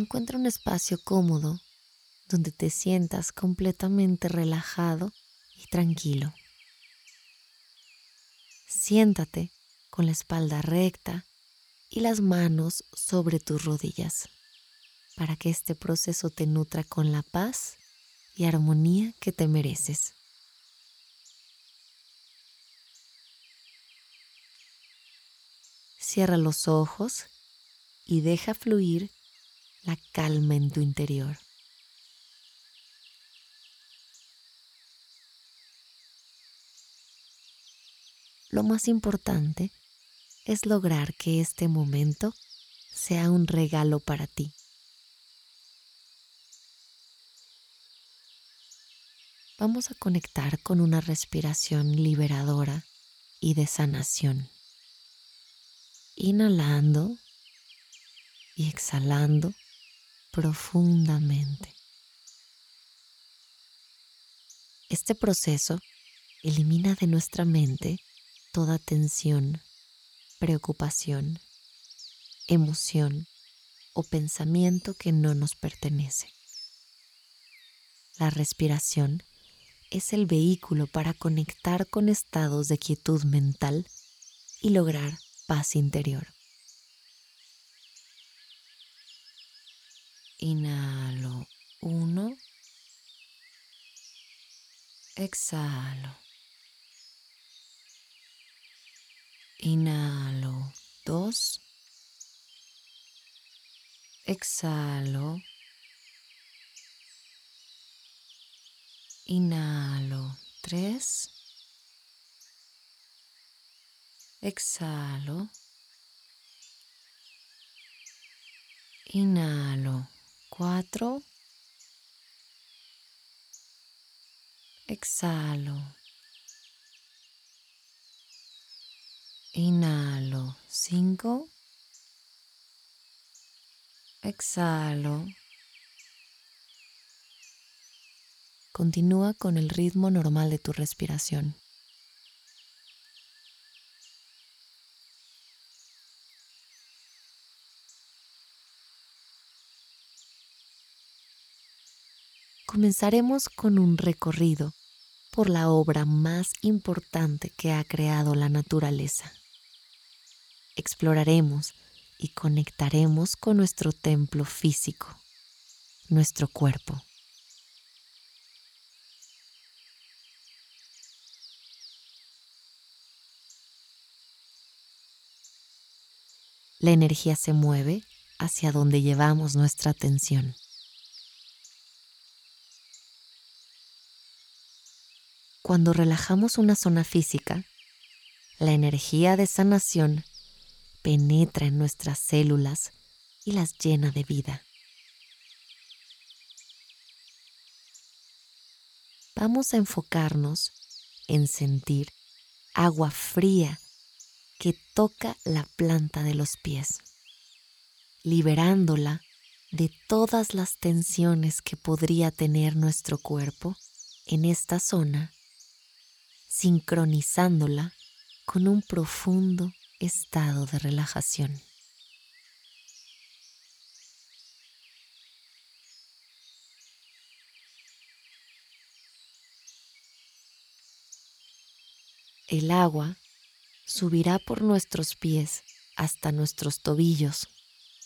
encuentra un espacio cómodo donde te sientas completamente relajado y tranquilo. Siéntate con la espalda recta y las manos sobre tus rodillas para que este proceso te nutra con la paz y armonía que te mereces. Cierra los ojos y deja fluir la calma en tu interior. Lo más importante es lograr que este momento sea un regalo para ti. Vamos a conectar con una respiración liberadora y de sanación. Inhalando y exhalando profundamente. Este proceso elimina de nuestra mente toda tensión, preocupación, emoción o pensamiento que no nos pertenece. La respiración es el vehículo para conectar con estados de quietud mental y lograr paz interior. Inhalo uno. Exhalo. Inhalo dos. Exhalo. Inhalo tres. Exhalo. Inhalo cuatro. Exhalo. Inhalo cinco. Exhalo. Continúa con el ritmo normal de tu respiración. Comenzaremos con un recorrido por la obra más importante que ha creado la naturaleza. Exploraremos y conectaremos con nuestro templo físico, nuestro cuerpo. La energía se mueve hacia donde llevamos nuestra atención. Cuando relajamos una zona física, la energía de sanación penetra en nuestras células y las llena de vida. Vamos a enfocarnos en sentir agua fría que toca la planta de los pies, liberándola de todas las tensiones que podría tener nuestro cuerpo en esta zona sincronizándola con un profundo estado de relajación. El agua subirá por nuestros pies hasta nuestros tobillos,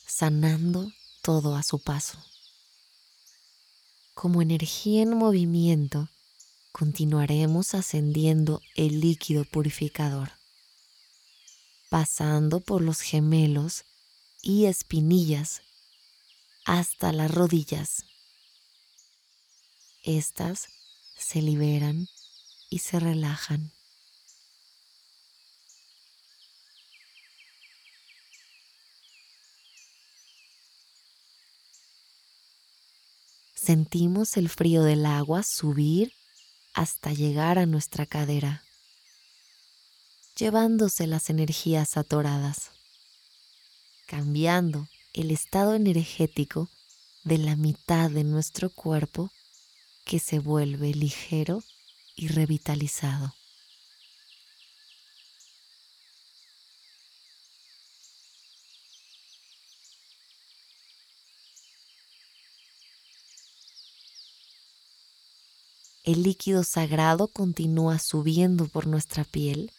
sanando todo a su paso. Como energía en movimiento, continuaremos ascendiendo el líquido purificador, pasando por los gemelos y espinillas hasta las rodillas. Estas se liberan y se relajan. Sentimos el frío del agua subir hasta llegar a nuestra cadera, llevándose las energías atoradas, cambiando el estado energético de la mitad de nuestro cuerpo que se vuelve ligero y revitalizado. El líquido sagrado continúa subiendo por nuestra piel,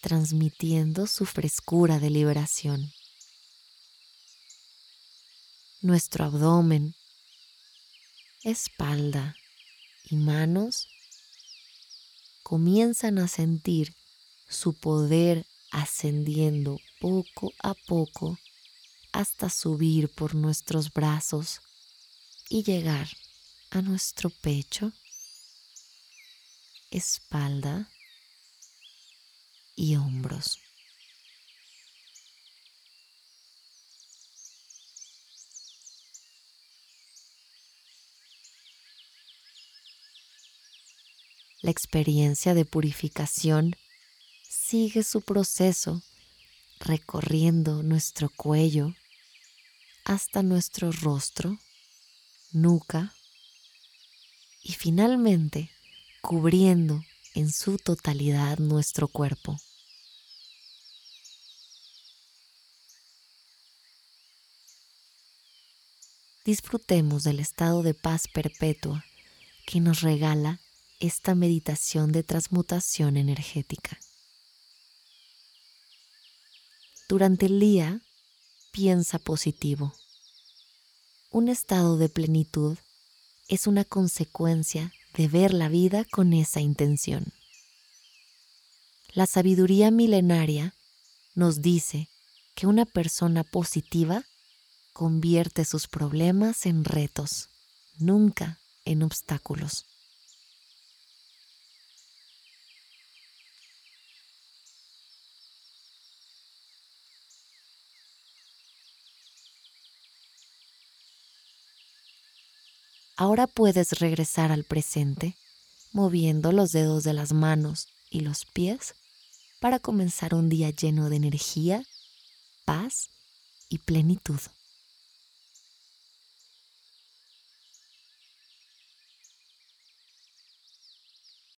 transmitiendo su frescura de liberación. Nuestro abdomen, espalda y manos comienzan a sentir su poder ascendiendo poco a poco hasta subir por nuestros brazos y llegar a nuestro pecho, espalda y hombros. La experiencia de purificación sigue su proceso recorriendo nuestro cuello hasta nuestro rostro, nuca y finalmente cubriendo en su totalidad nuestro cuerpo. Disfrutemos del estado de paz perpetua que nos regala esta meditación de transmutación energética. Durante el día, piensa positivo. Un estado de plenitud es una consecuencia de ver la vida con esa intención. La sabiduría milenaria nos dice que una persona positiva convierte sus problemas en retos, nunca en obstáculos. Ahora puedes regresar al presente moviendo los dedos de las manos y los pies para comenzar un día lleno de energía, paz y plenitud.